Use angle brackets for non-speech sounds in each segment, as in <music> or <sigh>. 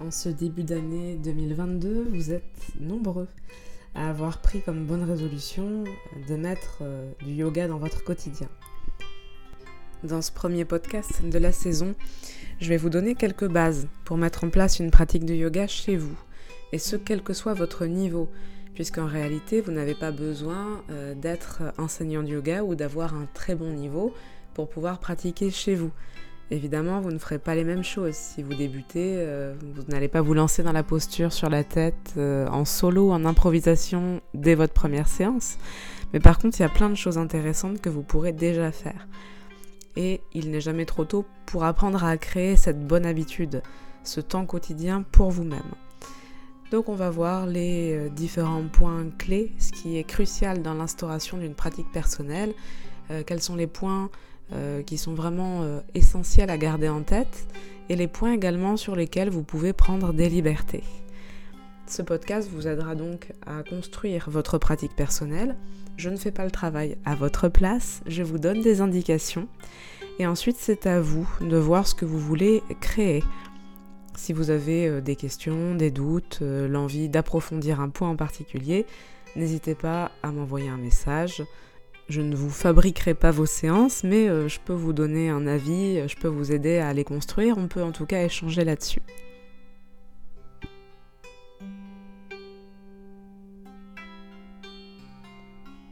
En ce début d'année 2022, vous êtes nombreux à avoir pris comme bonne résolution de mettre euh, du yoga dans votre quotidien. Dans ce premier podcast de la saison, je vais vous donner quelques bases pour mettre en place une pratique de yoga chez vous, et ce quel que soit votre niveau, puisqu'en réalité, vous n'avez pas besoin euh, d'être enseignant de yoga ou d'avoir un très bon niveau pour pouvoir pratiquer chez vous. Évidemment, vous ne ferez pas les mêmes choses. Si vous débutez, euh, vous n'allez pas vous lancer dans la posture sur la tête euh, en solo, en improvisation dès votre première séance. Mais par contre, il y a plein de choses intéressantes que vous pourrez déjà faire. Et il n'est jamais trop tôt pour apprendre à créer cette bonne habitude, ce temps quotidien pour vous-même. Donc on va voir les euh, différents points clés, ce qui est crucial dans l'instauration d'une pratique personnelle, quels sont les points euh, qui sont vraiment euh, essentiels à garder en tête et les points également sur lesquels vous pouvez prendre des libertés. Ce podcast vous aidera donc à construire votre pratique personnelle. Je ne fais pas le travail à votre place, je vous donne des indications et ensuite c'est à vous de voir ce que vous voulez créer. Si vous avez euh, des questions, des doutes, l'envie d'approfondir un point en particulier, n'hésitez pas à m'envoyer un message. Je ne vous fabriquerai pas vos séances, mais euh, je peux vous donner un avis, je peux vous aider à les construire, on peut en tout cas échanger là-dessus.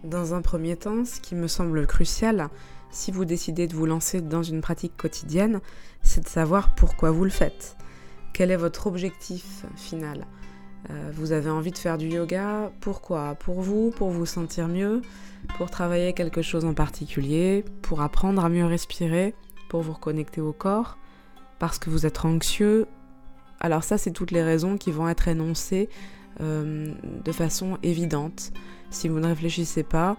Dans un premier temps, ce qui me semble crucial, si vous décidez de vous lancer dans une pratique quotidienne, c'est de savoir pourquoi vous le faites. Quel est votre objectif final? Euh, Vous avez envie de faire du yoga Pourquoi? Pour vous Pour vous sentir mieux pour travailler quelque chose en particulier, pour apprendre à mieux respirer, pour vous reconnecter au corps, parce que vous êtes anxieux. Alors ça, c'est toutes les raisons qui vont être énoncées euh, de façon évidente. Si vous ne réfléchissez pas,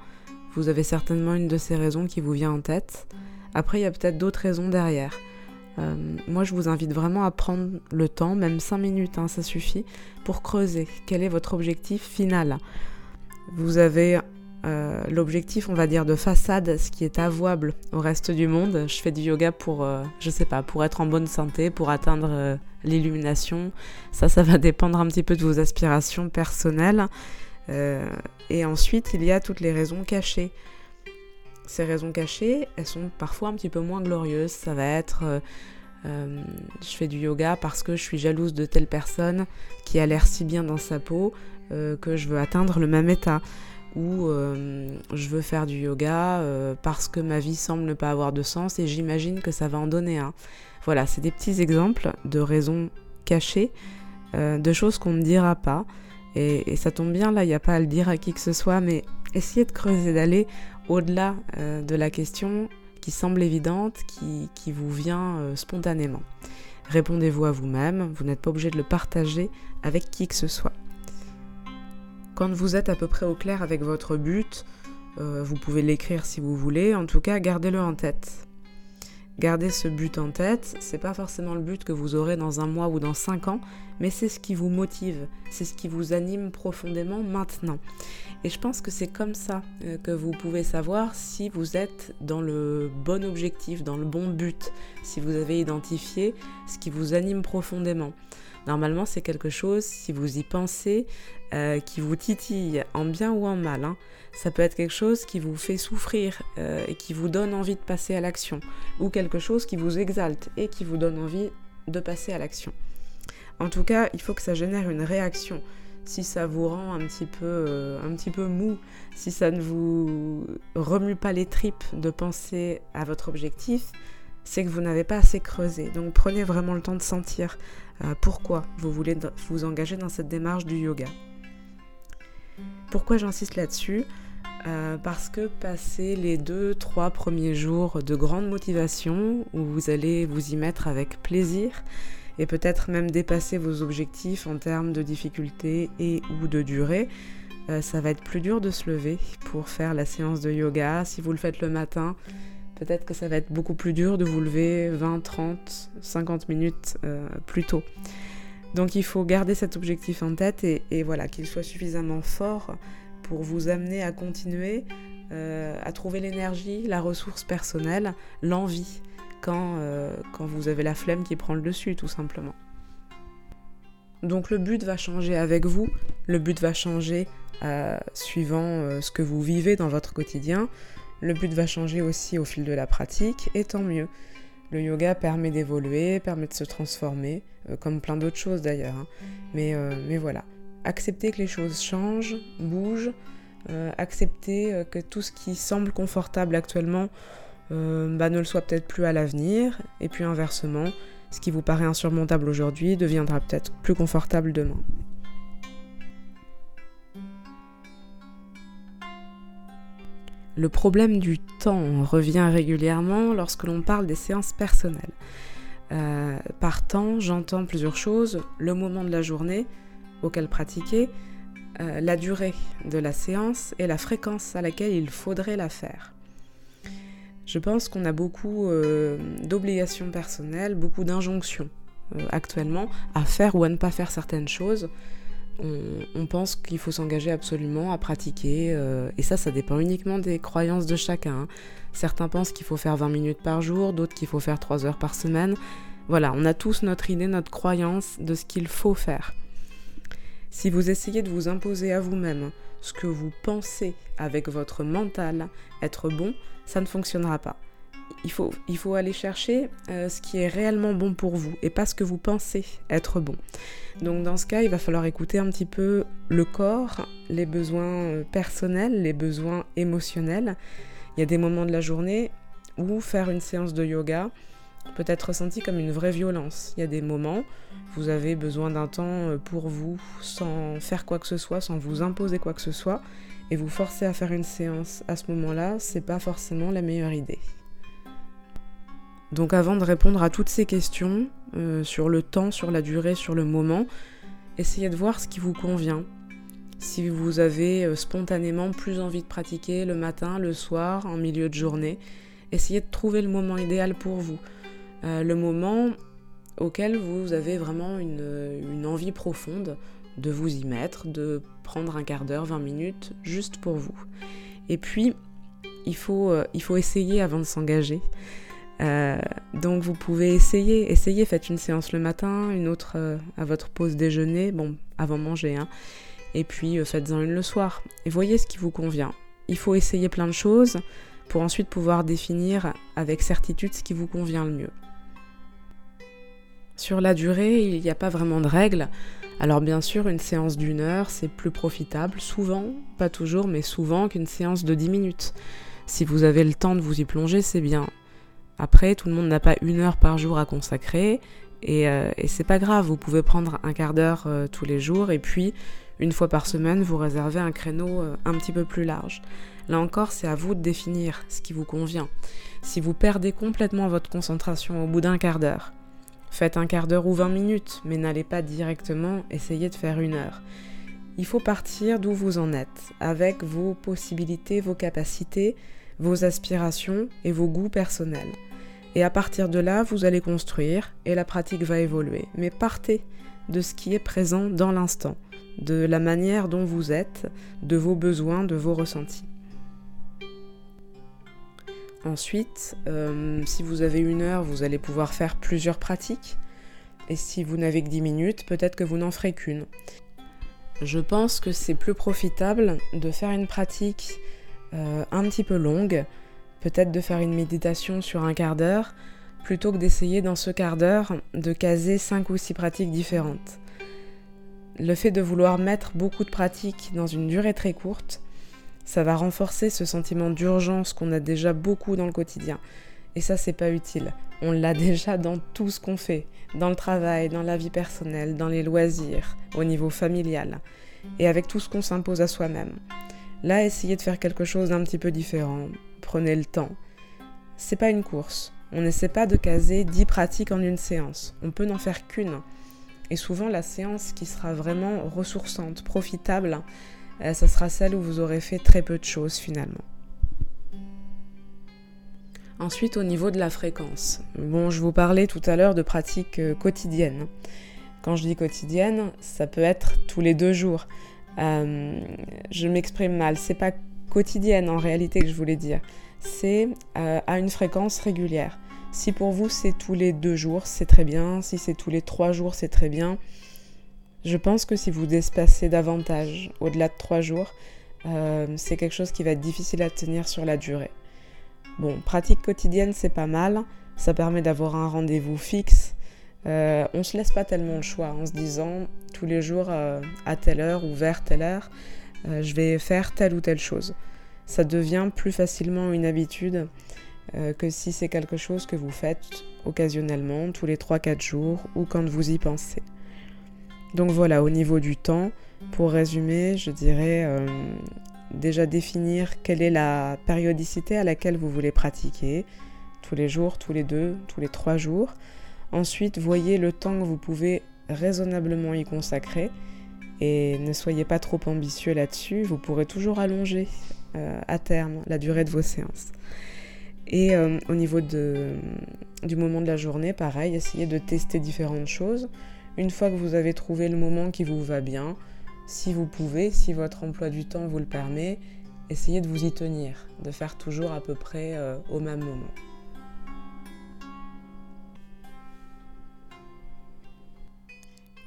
vous avez certainement une de ces raisons qui vous vient en tête. Après, il y a peut-être d'autres raisons derrière. Euh, moi, je vous invite vraiment à prendre le temps, même 5 minutes, hein, ça suffit, pour creuser quel est votre objectif final. Vous avez euh, l'objectif, on va dire, de façade, ce qui est avouable au reste du monde. Je fais du yoga pour, euh, je sais pas, pour être en bonne santé, pour atteindre l'illumination. Ça, ça va dépendre un petit peu de vos aspirations personnelles. et ensuite, il y a toutes les raisons cachées. Ces raisons cachées, elles sont parfois un petit peu moins glorieuses. Ça va être, je fais du yoga parce que je suis jalouse de telle personne qui a l'air si bien dans sa peau que je veux atteindre le même état ou euh, je veux faire du yoga euh, parce que ma vie semble ne pas avoir de sens et j'imagine que ça va en donner un. Voilà, c'est des petits exemples de raisons cachées, euh, de choses qu'on ne dira pas. Et, ça tombe bien, là, il n'y a pas à le dire à qui que ce soit, mais essayez de creuser, d'aller au-delà de la question qui semble évidente, qui, vous vient spontanément. Répondez-vous à vous-même, vous n'êtes pas obligé de le partager avec qui que ce soit. Quand vous êtes à peu près au clair avec votre but, euh, vous pouvez l'écrire si vous voulez, en tout cas gardez-le en tête. Gardez ce but en tête, c'est pas forcément le but que vous aurez dans un mois ou dans cinq ans, mais c'est ce qui vous motive, c'est ce qui vous anime profondément maintenant. Et je pense que c'est comme ça euh, que vous pouvez savoir si vous êtes dans le bon objectif, dans le bon but, si vous avez identifié ce qui vous anime profondément. Normalement, c'est quelque chose, si vous y pensez, euh, qui vous titille en bien ou en mal. Hein. Ça peut être quelque chose qui vous fait souffrir euh, et qui vous donne envie de passer à l'action. Ou quelque chose qui vous exalte et qui vous donne envie de passer à l'action. En tout cas, il faut que ça génère une réaction. Si ça vous rend un petit peu, euh, un petit peu mou, si ça ne vous remue pas les tripes de penser à votre objectif, c'est que vous n'avez pas assez creusé. Donc prenez vraiment le temps de sentir pourquoi vous voulez vous engager dans cette démarche du yoga. Pourquoi j'insiste là-dessus euh, Parce que passer les deux, trois premiers jours de grande motivation, où vous allez vous y mettre avec plaisir, et peut-être même dépasser vos objectifs en termes de difficulté et ou de durée, euh, ça va être plus dur de se lever pour faire la séance de yoga. Si vous le faites le matin, peut-être que ça va être beaucoup plus dur de vous lever 20, 30, 50 minutes euh, plus tôt. Donc il faut garder cet objectif en tête et, voilà, qu'il soit suffisamment fort pour vous amener à continuer, euh, à trouver l'énergie, la ressource personnelle, l'envie, quand, euh, quand vous avez la flemme qui prend le dessus tout simplement. Donc le but va changer avec vous, le but va changer euh, suivant ce que vous vivez dans votre quotidien, le but va changer aussi au fil de la pratique, et tant mieux. Le yoga permet d'évoluer, permet de se transformer, euh, comme plein d'autres choses d'ailleurs. Hein. Mais, mais voilà, accepter que les choses changent, bougent, accepter que tout ce qui semble confortable actuellement bah, ne le soit peut-être plus à l'avenir, et puis inversement, ce qui vous paraît insurmontable aujourd'hui deviendra peut-être plus confortable demain. Le problème du temps revient régulièrement lorsque l'on parle des séances personnelles. Euh, par temps, j'entends plusieurs choses. Le moment de la journée auquel pratiquer, euh, la durée de la séance et la fréquence à laquelle il faudrait la faire. Je pense qu'on a beaucoup euh, d'obligations personnelles, beaucoup d'injonctions actuellement à faire ou à ne pas faire certaines choses. On, pense qu'il faut s'engager absolument à pratiquer, euh, et ça, ça dépend uniquement des croyances de chacun. Hein. Certains pensent qu'il faut faire 20 minutes par jour, d'autres qu'il faut faire 3 heures par semaine. Voilà, on a tous notre idée, notre croyance de ce qu'il faut faire. Si vous essayez de vous imposer à vous-même ce que vous pensez avec votre mental être bon, ça ne fonctionnera pas. Il faut, aller chercher euh, ce qui est réellement bon pour vous et pas ce que vous pensez être bon. Donc dans ce cas, il va falloir écouter un petit peu le corps, les besoins euh, personnels, les besoins émotionnels. Il y a des moments de la journée où faire une séance de yoga, peut être ressenti comme une vraie violence. Il y a des moments, vous avez besoin d'un temps euh, pour vous, sans faire quoi que ce soit, sans vous imposer quoi que ce soit, et vous forcer à faire une séance à ce moment-là, c'est pas forcément la meilleure idée. Donc avant de répondre à toutes ces questions, euh, sur le temps, sur la durée, sur le moment, essayez de voir ce qui vous convient. Si vous avez euh, spontanément plus envie de pratiquer le matin, le soir, en milieu de journée, essayez de trouver le moment idéal pour vous. Euh, le moment auquel vous avez vraiment une, envie profonde de vous y mettre, de prendre un quart d'heure, 20 minutes, juste pour vous. Et puis, il faut, il faut essayer avant de s'engager. Euh, donc vous pouvez essayer, essayer, faites une séance le matin, une autre à votre pause déjeuner, bon, avant manger, hein, et puis faites-en une le soir. Et voyez ce qui vous convient. Il faut essayer plein de choses pour ensuite pouvoir définir avec certitude ce qui vous convient le mieux. Sur la durée, il n'y a pas vraiment de règles. Alors bien sûr, une séance d'une heure, c'est plus profitable, souvent, pas toujours, mais souvent qu'une séance de 10 minutes. Si vous avez le temps de vous y plonger, c'est bien. Après, tout le monde n'a pas une heure par jour à consacrer, et, euh, c'est pas grave, vous pouvez prendre un quart d'heure euh, tous les jours, et puis une fois par semaine, vous réservez un créneau euh, un petit peu plus large. Là encore, c'est à vous de définir ce qui vous convient. Si vous perdez complètement votre concentration au bout d'un quart d'heure, Faites un quart d'heure ou 20 minutes, mais n'allez pas directement essayer de faire une heure. Il faut partir d'où vous en êtes, avec vos possibilités, vos capacités, vos aspirations et vos goûts personnels. Et à partir de là, vous allez construire et la pratique va évoluer. Mais partez de ce qui est présent dans l'instant, de la manière dont vous êtes, de vos besoins, de vos ressentis. Ensuite, euh, si vous avez une heure, vous allez pouvoir faire plusieurs pratiques. Et si vous n'avez que 10 minutes, peut-être que vous n'en ferez qu'une. Je pense que c'est plus profitable de faire une pratique euh, un petit peu longue, peut-être de faire une méditation sur un quart d'heure, plutôt que d'essayer dans ce quart d'heure de caser 5 ou 6 pratiques différentes. Le fait de vouloir mettre beaucoup de pratiques dans une durée très courte, ça va renforcer ce sentiment d'urgence qu'on a déjà beaucoup dans le quotidien. Et ça, c'est pas utile. On l'a <laughs> déjà dans tout ce qu'on fait, dans le travail, dans la vie personnelle, dans les loisirs, au niveau familial, et avec tout ce qu'on s'impose à soi-même. Là, essayez de faire quelque chose d'un petit peu différent. Prenez le temps. C'est pas une course. On n'essaie pas de caser 10 pratiques en une séance. On peut n'en faire qu'une. Et souvent, la séance qui sera vraiment ressourçante, profitable, euh, ça sera celle où vous aurez fait très peu de choses finalement. Ensuite, au niveau de la fréquence. Bon, je vous parlais tout à l'heure de pratiques euh, quotidiennes. Quand je dis quotidienne, ça peut être tous les deux jours. Euh, je m'exprime mal. C'est pas quotidienne en réalité que je voulais dire. C'est à une fréquence régulière. Si pour vous c'est tous les deux jours, c'est très bien. Si c'est tous les trois jours, c'est très bien. Je pense que si vous espacez davantage, au-delà de trois jours, euh, c'est quelque chose qui va être difficile à tenir sur la durée. Bon, pratique quotidienne, c'est pas mal. Ça permet d'avoir un rendez-vous fixe. Euh, on se laisse pas tellement le choix en se disant tous les jours euh, à telle heure ou vers telle heure, je vais faire telle ou telle chose. Ça devient plus facilement une habitude que si c'est quelque chose que vous faites occasionnellement, tous les 3-4 jours ou quand vous y pensez. Donc voilà, au niveau du temps, pour résumer, je dirais euh, déjà définir quelle est la périodicité à laquelle vous voulez pratiquer, tous les jours, tous les deux, tous les trois jours. Ensuite, voyez le temps que vous pouvez raisonnablement y consacrer et ne soyez pas trop ambitieux là-dessus, vous pourrez toujours allonger euh, à terme la durée de vos séances. Et euh, au niveau du moment de la journée, pareil, essayez de tester différentes choses. Une fois que vous avez trouvé le moment qui vous va bien, si vous pouvez, si votre emploi du temps vous le permet, essayez de vous y tenir, de faire toujours à peu près euh, au même moment.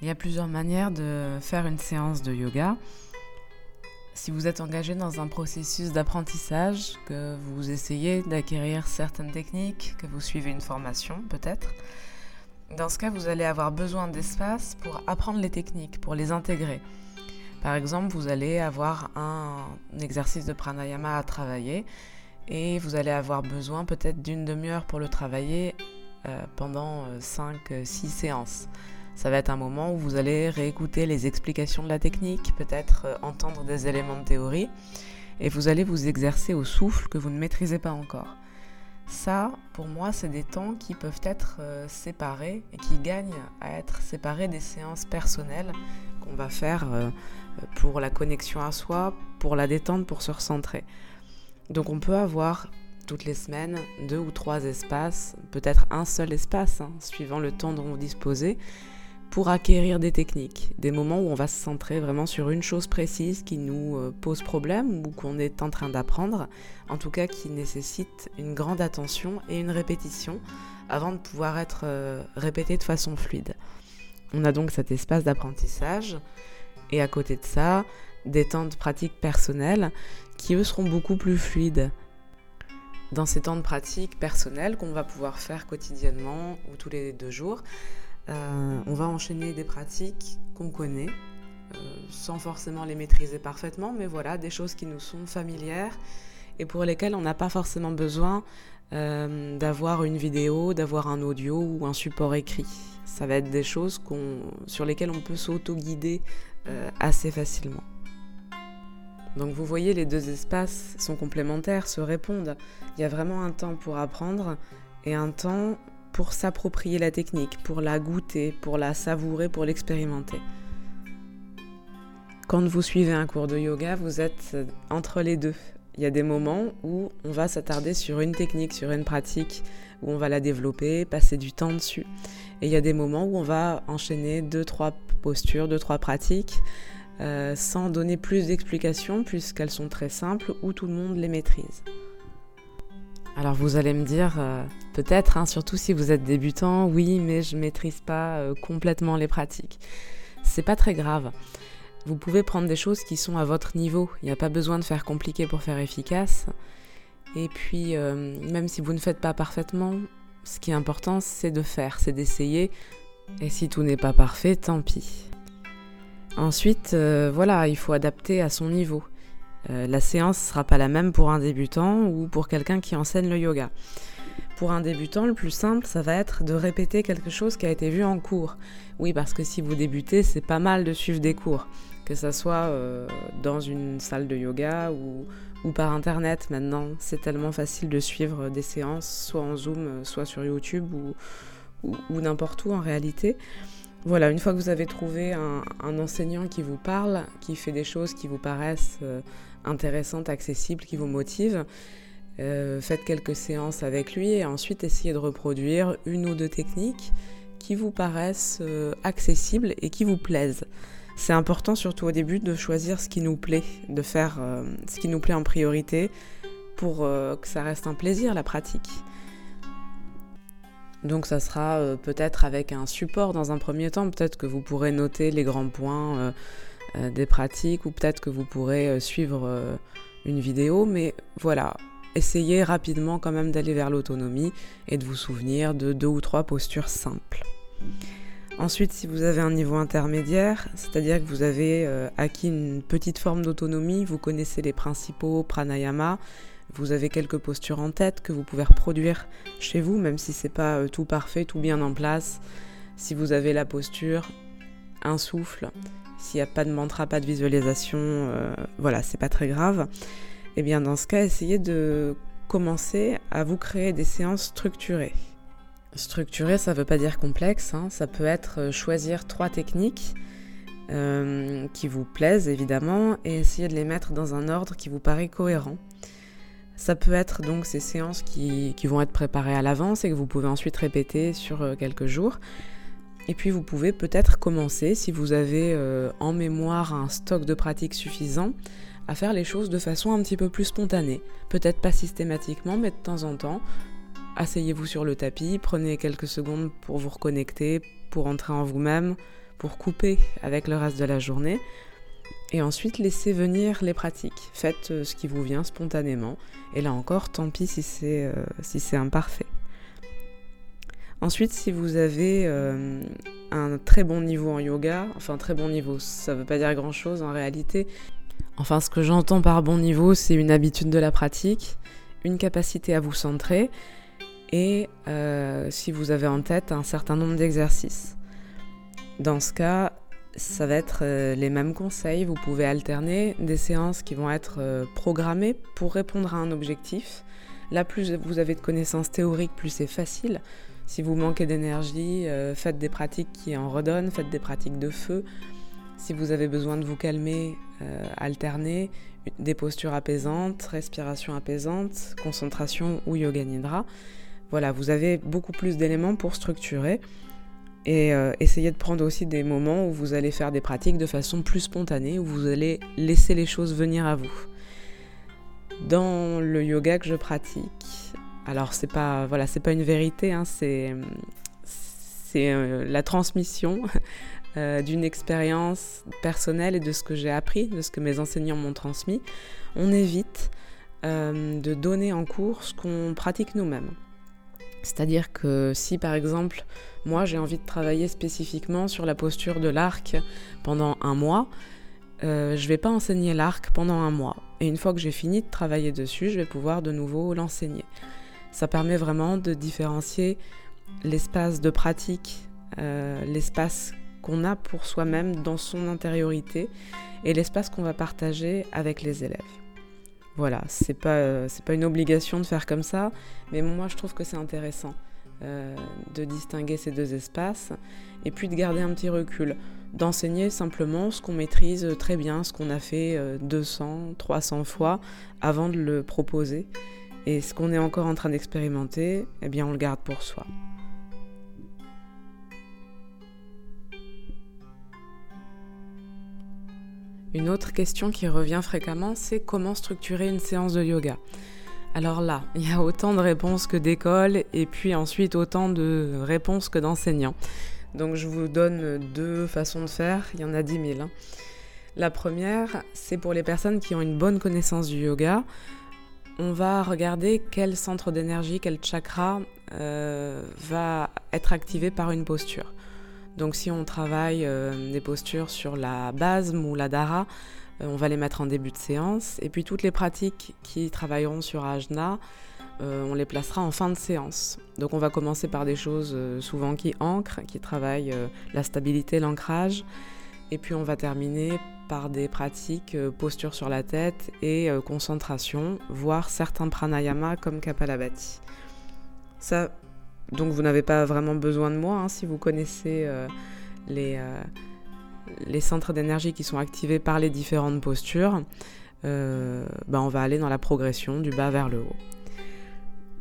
Il y a plusieurs manières de faire une séance de yoga. Si vous êtes engagé dans un processus d'apprentissage, que vous essayez d'acquérir certaines techniques, que vous suivez une formation peut-être, dans ce cas, vous allez avoir besoin d'espace pour apprendre les techniques, pour les intégrer. Par exemple, vous allez avoir un exercice de pranayama à travailler et vous allez avoir besoin peut-être d'une demi-heure pour le travailler euh, pendant 5-6 euh, séances. Ça va être un moment où vous allez réécouter les explications de la technique, peut-être euh, entendre des éléments de théorie, et vous allez vous exercer au souffle que vous ne maîtrisez pas encore. Ça, pour moi, c'est des temps qui peuvent être euh, séparés et qui gagnent à être séparés des séances personnelles qu'on va faire euh, pour la connexion à soi, pour la détente, pour se recentrer. Donc on peut avoir toutes les semaines deux ou trois espaces, peut-être un seul espace, hein, suivant le temps dont vous disposez, pour acquérir des techniques, des moments où on va se centrer vraiment sur une chose précise qui nous euh, pose problème ou qu'on est en train d'apprendre, en tout cas qui nécessite une grande attention et une répétition avant de pouvoir être euh, répété de façon fluide. On a donc cet espace d'apprentissage et à côté de ça, des temps de pratique personnelle qui eux seront beaucoup plus fluides. Dans ces temps de pratique personnelle qu'on va pouvoir faire quotidiennement ou tous les deux jours, euh, on va enchaîner des pratiques qu'on connaît, euh, sans forcément les maîtriser parfaitement, mais voilà, des choses qui nous sont familières et pour lesquelles on n'a pas forcément besoin euh, d'avoir une vidéo, d'avoir un audio ou un support écrit. Ça va être des choses sur lesquelles on peut s'auto-guider assez facilement. Donc vous voyez, les deux espaces sont complémentaires, se répondent. Il y a vraiment un temps pour apprendre et un temps pour s'approprier la technique, pour la goûter, pour la savourer, pour l'expérimenter. Quand vous suivez un cours de yoga, vous êtes entre les deux. Il y a des moments où on va s'attarder sur une technique, sur une pratique, où on va la développer, passer du temps dessus. Et il y a des moments où on va enchaîner deux, trois postures, deux, trois pratiques, euh, sans donner plus d'explications, puisqu'elles sont très simples, où tout le monde les maîtrise. Alors vous allez me dire, euh, peut-être, hein, surtout si vous êtes débutant, oui, mais je maîtrise pas euh, complètement les pratiques. C'est pas très grave. Vous pouvez prendre des choses qui sont à votre niveau. Il n'y a pas besoin de faire compliqué pour faire efficace. Et puis, euh, même si vous ne faites pas parfaitement, ce qui est important, c'est de faire, c'est d'essayer. Et si tout n'est pas parfait, tant pis. Ensuite, voilà, il faut adapter à son niveau. Euh, la séance ne sera pas la même pour un débutant ou pour quelqu'un qui enseigne le yoga. Pour un débutant, le plus simple, ça va être de répéter quelque chose qui a été vu en cours. Oui, parce que si vous débutez, c'est pas mal de suivre des cours, que ce soit euh, dans une salle de yoga ou, par internet. Maintenant, c'est tellement facile de suivre des séances, soit en Zoom, soit sur YouTube ou n'importe où en réalité. Voilà, une fois que vous avez trouvé un, enseignant qui vous parle, qui fait des choses qui vous paraissent euh, intéressantes, accessibles, qui vous motivent, euh, faites quelques séances avec lui et ensuite essayez de reproduire une ou deux techniques qui vous paraissent euh, accessibles et qui vous plaisent. C'est important surtout au début de choisir ce qui nous plaît, de faire ce qui nous plaît en priorité pour que ça reste un plaisir la pratique. Donc ça sera peut-être avec un support dans un premier temps, peut-être que vous pourrez noter les grands points des pratiques ou peut-être que vous pourrez suivre une vidéo, mais voilà, essayez rapidement quand même d'aller vers l'autonomie et de vous souvenir de deux ou trois postures simples. Ensuite, si vous avez un niveau intermédiaire, c'est-à-dire que vous avez euh, acquis une petite forme d'autonomie, vous connaissez les principaux pranayama, vous avez quelques postures en tête que vous pouvez reproduire chez vous, même si c'est pas euh, tout parfait, tout bien en place. Si vous avez la posture, un souffle, s'il n'y a pas de mantra, pas de visualisation, euh, voilà, c'est pas très grave. Et eh bien dans ce cas, essayez de commencer à vous créer des séances structurées. Structuré, ça ne veut pas dire complexe, hein. ça peut être euh, choisir trois techniques euh, qui vous plaisent évidemment et essayer de les mettre dans un ordre qui vous paraît cohérent. Ça peut être donc ces séances qui, vont être préparées à l'avance et que vous pouvez ensuite répéter sur quelques jours. Et puis vous pouvez peut-être commencer, si vous avez en mémoire un stock de pratiques suffisant, à faire les choses de façon un petit peu plus spontanée. Peut-être pas systématiquement, mais de temps en temps, asseyez-vous sur le tapis, prenez quelques secondes pour vous reconnecter, pour entrer en vous-même, pour couper avec le reste de la journée. Et ensuite, laissez venir les pratiques. Faites euh, ce qui vous vient spontanément. Et là encore, tant pis si c'est euh, si imparfait. Ensuite, si vous avez euh, un très bon niveau en yoga, enfin très bon niveau, ça ne veut pas dire grand-chose en réalité. Enfin, ce que j'entends par bon niveau, c'est une habitude de la pratique, une capacité à vous centrer, et euh, si vous avez en tête un certain nombre d'exercices. Dans ce cas, ça va être euh, les mêmes conseils. Vous pouvez alterner des séances qui vont être programmées pour répondre à un objectif. Là, plus vous avez de connaissances théoriques, plus c'est facile. Si vous manquez d'énergie, faites des pratiques qui en redonnent, faites des pratiques de feu. Si vous avez besoin de vous calmer, alternez des postures apaisantes, respiration apaisante, concentration ou yoga nidra. Voilà, vous avez beaucoup plus d'éléments pour structurer et euh, essayez de prendre aussi des moments où vous allez faire des pratiques de façon plus spontanée, où vous allez laisser les choses venir à vous. Dans le yoga que je pratique, alors c'est pas voilà, c'est pas une vérité, hein, c'est euh, la transmission <laughs> euh, d'une expérience personnelle et de ce que j'ai appris, de ce que mes enseignants m'ont transmis. On évite de donner en cours ce qu'on pratique nous-mêmes. C'est-à-dire que si par exemple moi j'ai envie de travailler spécifiquement sur la posture de l'arc pendant un mois, euh, je ne vais pas enseigner l'arc pendant un mois. Et une fois que j'ai fini de travailler dessus, je vais pouvoir de nouveau l'enseigner. Ça permet vraiment de différencier l'espace de pratique, euh, l'espace qu'on a pour soi-même dans son intériorité et l'espace qu'on va partager avec les élèves. Voilà, c'est pas, euh, pas une obligation de faire comme ça, mais moi je trouve que c'est intéressant euh, de distinguer ces deux espaces et puis de garder un petit recul, d'enseigner simplement ce qu'on maîtrise très bien, ce qu'on a fait 200, euh, 300 fois avant de le proposer. Et ce qu'on est encore en train d'expérimenter, eh bien on le garde pour soi. Une autre question qui revient fréquemment, c'est comment structurer une séance de yoga? Alors là, il y a autant de réponses que d'écoles et puis ensuite autant de réponses que d'enseignants. Donc je vous donne deux façons de faire, il y en a dix mille. Hein. La première, c'est pour les personnes qui ont une bonne connaissance du yoga. On va regarder quel centre d'énergie, quel chakra euh, va être activé par une posture. Donc si on travaille euh, des postures sur la base ou la dara, euh, on va les mettre en début de séance. Et puis toutes les pratiques qui travailleront sur ajna, on les placera en fin de séance. Donc on va commencer par des choses souvent qui ancrent, qui travaillent la stabilité, l'ancrage. Et puis on va terminer par des pratiques posture sur la tête et concentration, voire certains pranayama comme Kapalabhati. Ça, donc vous n'avez pas vraiment besoin de moi hein, si vous connaissez euh, les, euh, centres d'énergie qui sont activés par les différentes postures. Euh, ben on va aller dans la progression du bas vers le haut.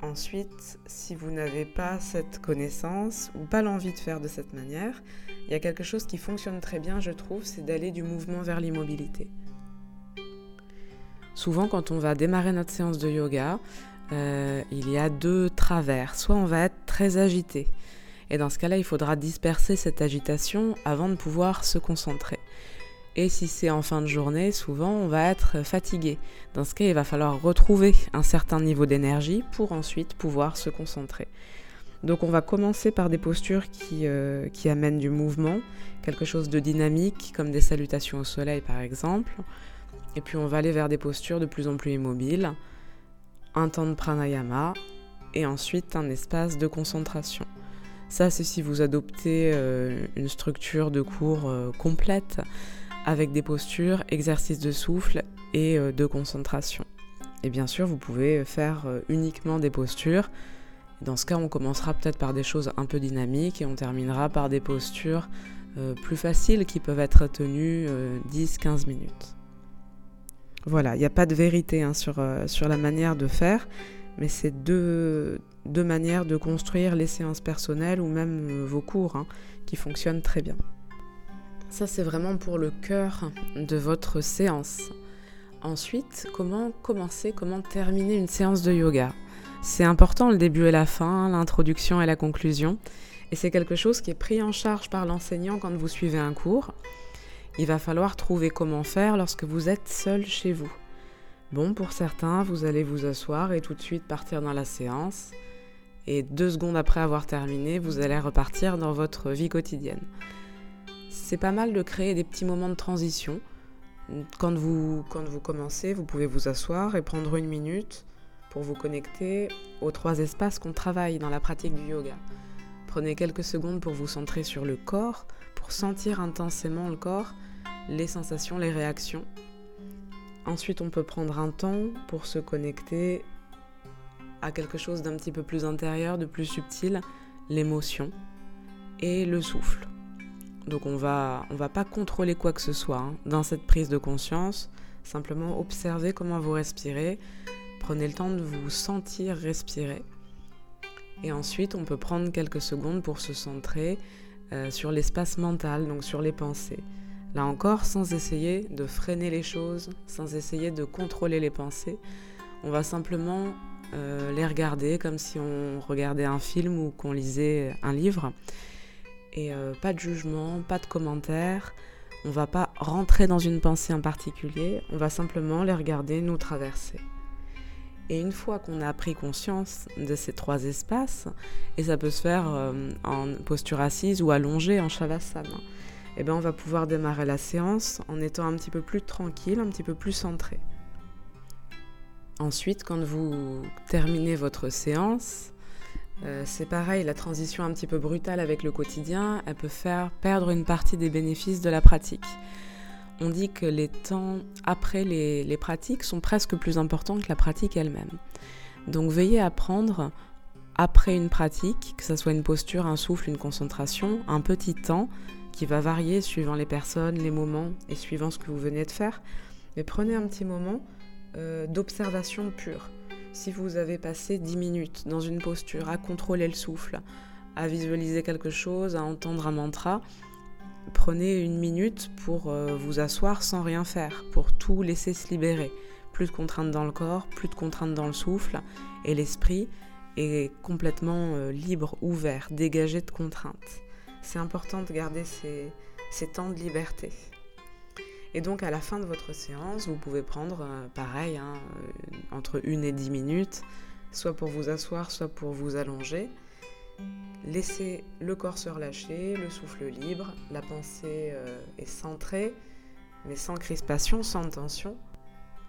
Ensuite, si vous n'avez pas cette connaissance ou pas l'envie de faire de cette manière, il y a quelque chose qui fonctionne très bien, je trouve, c'est d'aller du mouvement vers l'immobilité. Souvent, quand on va démarrer notre séance de yoga, il y a deux travers, soit on va être très agité. Et dans ce cas-là, il faudra disperser cette agitation avant de pouvoir se concentrer. Et si c'est en fin de journée, souvent on va être fatigué. Dans ce cas, il va falloir retrouver un certain niveau d'énergie pour ensuite pouvoir se concentrer. Donc on va commencer par des postures qui, euh, qui amènent du mouvement, quelque chose de dynamique, comme des salutations au soleil par exemple. Et puis on va aller vers des postures de plus en plus immobiles, un temps de pranayama et ensuite un espace de concentration. Ça, c'est si vous adoptez euh, une structure de cours euh, complète avec des postures, exercices de souffle et euh, de concentration. Et bien sûr, vous pouvez faire uniquement des postures. Dans ce cas, on commencera peut-être par des choses un peu dynamiques et on terminera par des postures plus faciles qui peuvent être tenues 10-15 minutes. Voilà, il n'y a pas de vérité hein, sur, la manière de faire, mais c'est deux, manières de construire les séances personnelles ou même euh, vos cours hein, qui fonctionnent très bien. Ça, c'est vraiment pour le cœur de votre séance. Ensuite, comment commencer, comment terminer une séance de yoga? C'est important le début et la fin, l'introduction et la conclusion. Et c'est quelque chose qui est pris en charge par l'enseignant quand vous suivez un cours. Il va falloir trouver comment faire lorsque vous êtes seul chez vous. Bon, pour certains, vous allez vous asseoir et tout de suite partir dans la séance et deux secondes après avoir terminé, vous allez repartir dans votre vie quotidienne. C'est pas mal de créer des petits moments de transition. Quand vous, quand vous commencez, vous pouvez vous asseoir et prendre une minute pour vous connecter aux trois espaces qu'on travaille dans la pratique du yoga. Prenez quelques secondes pour vous centrer sur le corps, pour sentir intensément le corps, les sensations, les réactions. Ensuite, on peut prendre un temps pour se connecter à quelque chose d'un petit peu plus intérieur, de plus subtil, l'émotion et le souffle. Donc on va va pas contrôler quoi que ce soit hein. dans cette prise de conscience, simplement observer comment vous respirez, prenez le temps de vous sentir respirer. Et ensuite, on peut prendre quelques secondes pour se centrer euh, sur l'espace mental, donc sur les pensées. Là encore, sans essayer de freiner les choses, sans essayer de contrôler les pensées, on va simplement euh, les regarder comme si on regardait un film ou qu'on lisait un livre. Et euh, pas de jugement, pas de commentaires. On va pas rentrer dans une pensée en particulier, on va simplement les regarder nous traverser. Et une fois qu'on a pris conscience de ces trois espaces, et ça peut se faire euh, en posture assise ou allongée en shavasana, et eh ben on va pouvoir démarrer la séance en étant un petit peu plus tranquille, un petit peu plus centré. Ensuite, quand vous terminez votre séance, euh, c'est pareil, la transition un petit peu brutale avec le quotidien, elle peut faire perdre une partie des bénéfices de la pratique. On dit que les temps après les, pratiques sont presque plus importants que la pratique elle-même. Donc veillez à prendre après une pratique, que ce soit une posture, un souffle, une concentration, un petit temps qui va varier suivant les personnes, les moments et suivant ce que vous venez de faire. Mais prenez un petit moment euh, d'observation pure. Si vous avez passé 10 minutes dans une posture à contrôler le souffle, à visualiser quelque chose, à entendre un mantra, prenez une minute pour euh, vous asseoir sans rien faire, pour tout laisser se libérer. Plus de contraintes dans le corps, plus de contraintes dans le souffle, et l'esprit est complètement euh, libre, ouvert, dégagé de contraintes. C'est important de garder ces temps de liberté. Et donc à la fin de votre séance, vous pouvez prendre euh, pareil, hein, euh, entre une et dix minutes, soit pour vous asseoir, soit pour vous allonger. Laissez le corps se relâcher, le souffle libre, la pensée euh, est centrée, mais sans crispation, sans tension.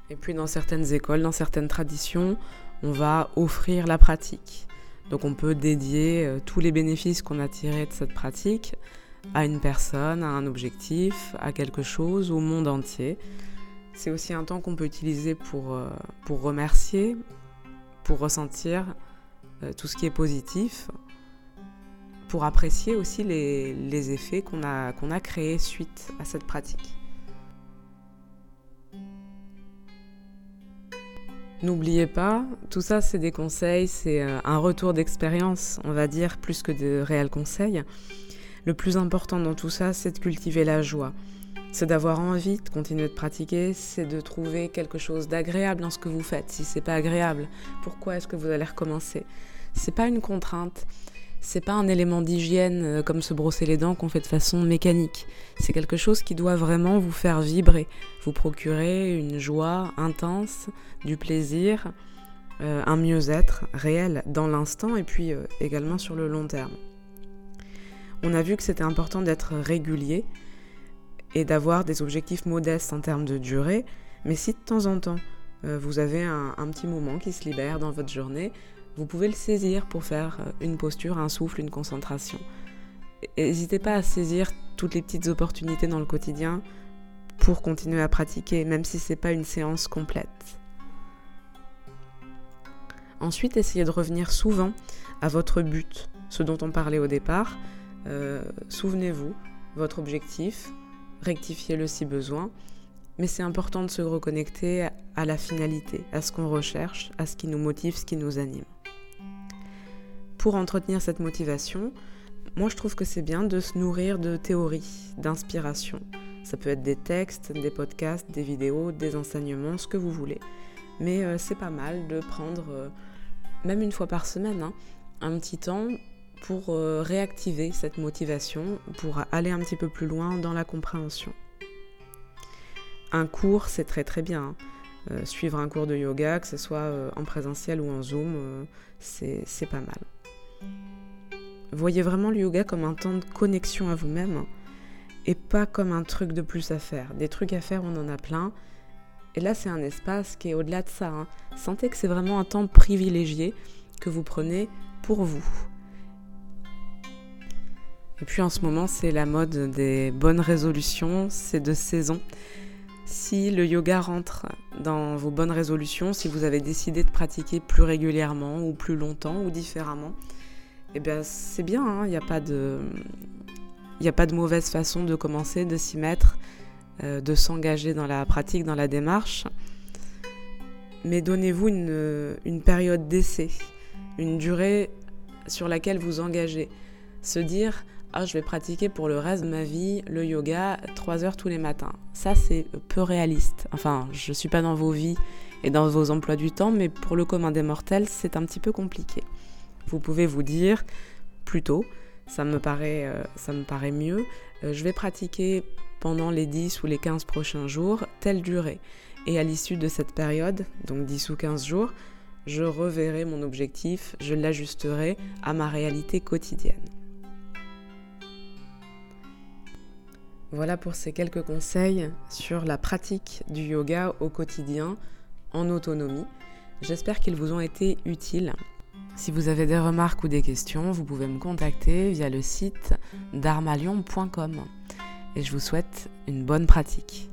Et puis dans certaines écoles, dans certaines traditions, on va offrir la pratique. Donc on peut dédier tous les bénéfices qu'on a tirés de cette pratique à une personne, à un objectif, à quelque chose, au monde entier. C'est aussi un temps qu'on peut utiliser pour, euh, pour remercier, pour ressentir euh, tout ce qui est positif, pour apprécier aussi les, les effets qu'on a, qu'on a créés suite à cette pratique. N'oubliez pas, tout ça c'est des conseils, c'est euh, un retour d'expérience, on va dire, plus que de réels conseils. Le plus important dans tout ça, c'est de cultiver la joie. C'est d'avoir envie de continuer de pratiquer, c'est de trouver quelque chose d'agréable dans ce que vous faites. Si c'est pas agréable, pourquoi est-ce que vous allez recommencer? C'est pas une contrainte. C'est pas un élément d'hygiène euh, comme se brosser les dents qu'on fait de façon mécanique. C'est quelque chose qui doit vraiment vous faire vibrer, vous procurer une joie intense, du plaisir, euh, un mieux-être réel dans l'instant et puis euh, également sur le long terme. On a vu que c'était important d'être régulier et d'avoir des objectifs modestes en termes de durée, mais si de temps en temps euh, vous avez un, petit moment qui se libère dans votre journée, vous pouvez le saisir pour faire une posture, un souffle, une concentration. N'hésitez pas à saisir toutes les petites opportunités dans le quotidien pour continuer à pratiquer, même si ce n'est pas une séance complète. Ensuite, essayez de revenir souvent à votre but, ce dont on parlait au départ. Euh, souvenez-vous, votre objectif, rectifiez-le si besoin, mais c'est important de se reconnecter à la finalité, à ce qu'on recherche, à ce qui nous motive, ce qui nous anime. Pour entretenir cette motivation, moi je trouve que c'est bien de se nourrir de théories, d'inspiration. Ça peut être des textes, des podcasts, des vidéos, des enseignements, ce que vous voulez. Mais euh, c'est pas mal de prendre, euh, même une fois par semaine, hein, un petit temps pour euh, réactiver cette motivation, pour aller un petit peu plus loin dans la compréhension. Un cours, c'est très très bien. Hein. suivre un cours de yoga, que ce soit en présentiel ou en Zoom, c'est pas mal. Voyez vraiment le yoga comme un temps de connexion à vous-même et pas comme un truc de plus à faire. Des trucs à faire, on en a plein, et là, c'est un espace qui est au-delà de ça. Hein. Sentez que c'est vraiment un temps privilégié que vous prenez pour vous. Et puis en ce moment, c'est la mode des bonnes résolutions, c'est de saison. Si le yoga rentre dans vos bonnes résolutions, si vous avez décidé de pratiquer plus régulièrement ou plus longtemps ou différemment, eh bien c'est bien, il hein. n'y a, pas de... a pas de mauvaise façon de commencer, de s'y mettre. Euh, de s'engager dans la pratique, dans la démarche. Mais donnez-vous une, une période d'essai, une durée sur laquelle vous engagez. Se dire, ah, je vais pratiquer pour le reste de ma vie le yoga 3 heures tous les matins. Ça, c'est peu réaliste. Enfin, je ne suis pas dans vos vies et dans vos emplois du temps, mais pour le commun des mortels, c'est un petit peu compliqué. Vous pouvez vous dire, plutôt, ça me paraît, euh, ça me paraît mieux, euh, je vais pratiquer pendant les 10 ou les 15 prochains jours telle durée. Et à l'issue de cette période, donc 10 ou 15 jours, je reverrai mon objectif, je l'ajusterai à ma réalité quotidienne. Voilà pour ces quelques conseils sur la pratique du yoga au quotidien en autonomie. J'espère qu'ils vous ont été utiles. Si vous avez des remarques ou des questions, vous pouvez me contacter via le site darmalion.com et je vous souhaite une bonne pratique.